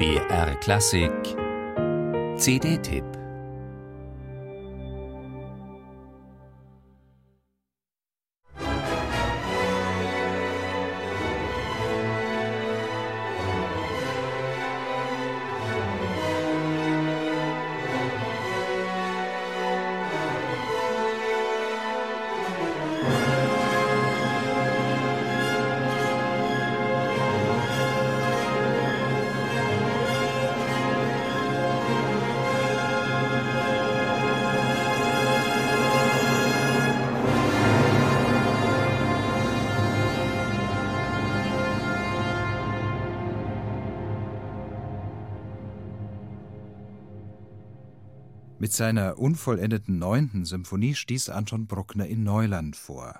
BR Klassik. CD-Tipp Mit seiner unvollendeten neunten Symphonie stieß Anton Bruckner in Neuland vor.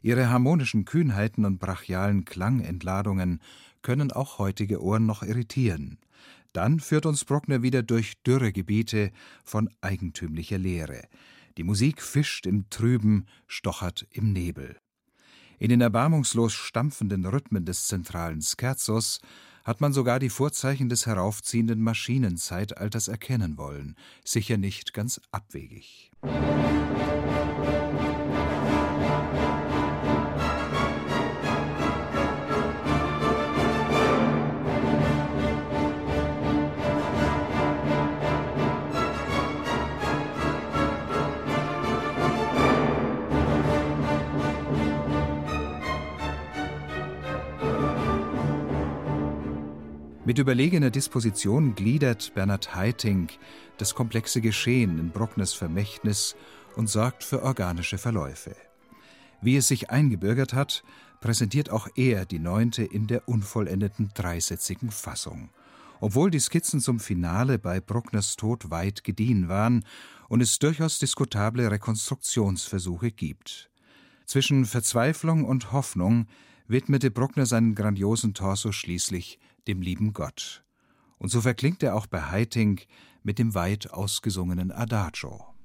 Ihre harmonischen Kühnheiten und brachialen Klangentladungen können auch heutige Ohren noch irritieren. Dann führt uns Bruckner wieder durch dürre Gebiete von eigentümlicher Leere. Die Musik fischt im Trüben, stochert im Nebel. In den erbarmungslos stampfenden Rhythmen des zentralen Scherzos hat man sogar die Vorzeichen des heraufziehenden Maschinenzeitalters erkennen wollen, sicher nicht ganz abwegig. Mit überlegener Disposition gliedert Bernhard Haitink das komplexe Geschehen in Bruckners Vermächtnis und sorgt für organische Verläufe. Wie es sich eingebürgert hat, präsentiert auch er die neunte in der unvollendeten dreisätzigen Fassung. Obwohl die Skizzen zum Finale bei Bruckners Tod weit gediehen waren und es durchaus diskutable Rekonstruktionsversuche gibt. Zwischen Verzweiflung und Hoffnung widmete Bruckner seinen grandiosen Torso schließlich dem lieben Gott. Und so verklingt er auch bei Heiting mit dem weit ausgesungenen Adagio.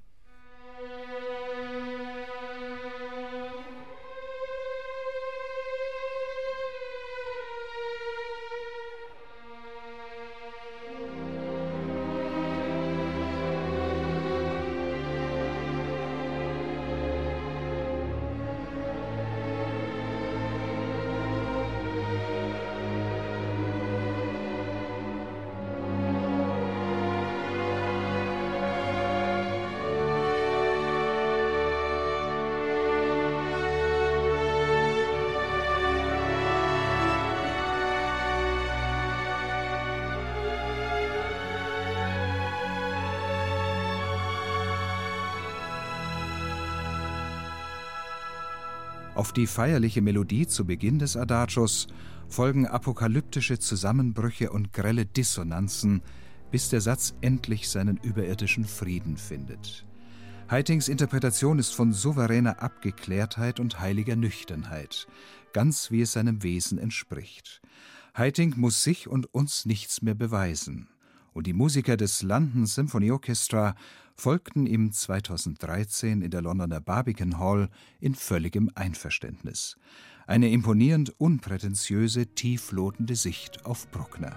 Auf die feierliche Melodie zu Beginn des Adagios folgen apokalyptische Zusammenbrüche und grelle Dissonanzen, bis der Satz endlich seinen überirdischen Frieden findet. Heitings Interpretation ist von souveräner Abgeklärtheit und heiliger Nüchternheit, ganz wie es seinem Wesen entspricht. Heiting muss sich und uns nichts mehr beweisen und die Musiker des London Symphony Orchestra folgten ihm 2013 in der Londoner Barbican Hall in völligem Einverständnis. Eine imponierend unprätentiöse, tieflotende Sicht auf Bruckner.